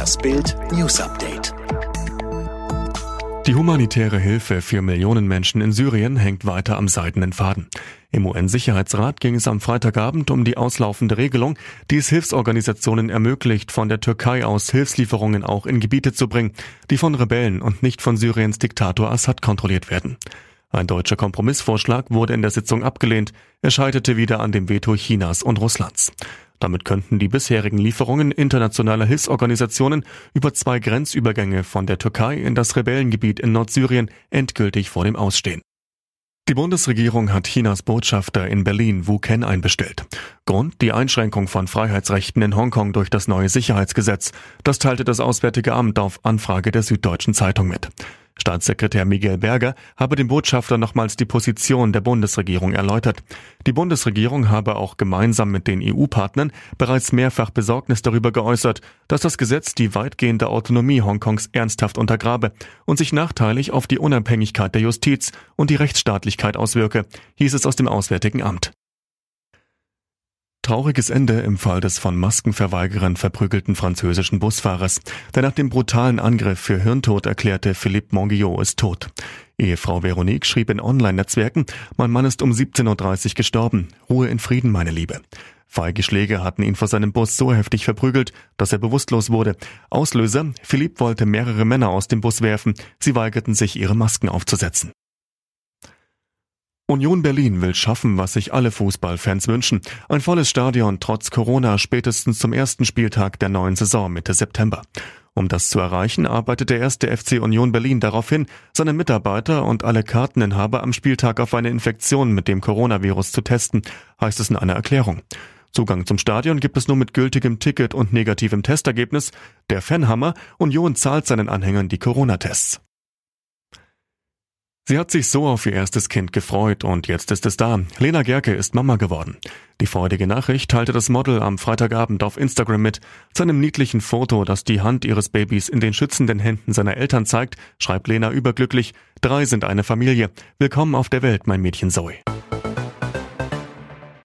Das Bild News Update. Die humanitäre Hilfe für Millionen Menschen in Syrien hängt weiter am seidenen Faden. Im UN-Sicherheitsrat ging es am Freitagabend um die auslaufende Regelung, die es Hilfsorganisationen ermöglicht, von der Türkei aus Hilfslieferungen auch in Gebiete zu bringen, die von Rebellen und nicht von Syriens Diktator Assad kontrolliert werden. Ein deutscher Kompromissvorschlag wurde in der Sitzung abgelehnt. Er scheiterte wieder an dem Veto Chinas und Russlands. Damit könnten die bisherigen Lieferungen internationaler Hilfsorganisationen über zwei Grenzübergänge von der Türkei in das Rebellengebiet in Nordsyrien endgültig vor dem Ausstehen. Die Bundesregierung hat Chinas Botschafter in Berlin Wu Ken einbestellt. Grund die Einschränkung von Freiheitsrechten in Hongkong durch das neue Sicherheitsgesetz. Das teilte das Auswärtige Amt auf Anfrage der Süddeutschen Zeitung mit. Staatssekretär Miguel Berger habe dem Botschafter nochmals die Position der Bundesregierung erläutert. Die Bundesregierung habe auch gemeinsam mit den EU-Partnern bereits mehrfach Besorgnis darüber geäußert, dass das Gesetz die weitgehende Autonomie Hongkongs ernsthaft untergrabe und sich nachteilig auf die Unabhängigkeit der Justiz und die Rechtsstaatlichkeit auswirke, hieß es aus dem Auswärtigen Amt. Trauriges Ende im Fall des von Maskenverweigerern verprügelten französischen Busfahrers, der nach dem brutalen Angriff für Hirntod erklärte, Philippe Monguillot ist tot. Ehefrau Veronique schrieb in Online-Netzwerken, mein Mann ist um 17.30 Uhr gestorben. Ruhe in Frieden, meine Liebe. Feige Schläge hatten ihn vor seinem Bus so heftig verprügelt, dass er bewusstlos wurde. Auslöser, Philippe wollte mehrere Männer aus dem Bus werfen. Sie weigerten sich, ihre Masken aufzusetzen. Union Berlin will schaffen, was sich alle Fußballfans wünschen. Ein volles Stadion trotz Corona spätestens zum ersten Spieltag der neuen Saison Mitte September. Um das zu erreichen, arbeitet der erste FC Union Berlin darauf hin, seine Mitarbeiter und alle Karteninhaber am Spieltag auf eine Infektion mit dem Coronavirus zu testen, heißt es in einer Erklärung. Zugang zum Stadion gibt es nur mit gültigem Ticket und negativem Testergebnis. Der Fanhammer Union zahlt seinen Anhängern die Corona-Tests. Sie hat sich so auf ihr erstes Kind gefreut und jetzt ist es da. Lena Gerke ist Mama geworden. Die freudige Nachricht teilte das Model am Freitagabend auf Instagram mit. Zu einem niedlichen Foto, das die Hand ihres Babys in den schützenden Händen seiner Eltern zeigt, schreibt Lena überglücklich, drei sind eine Familie. Willkommen auf der Welt, mein Mädchen Zoe.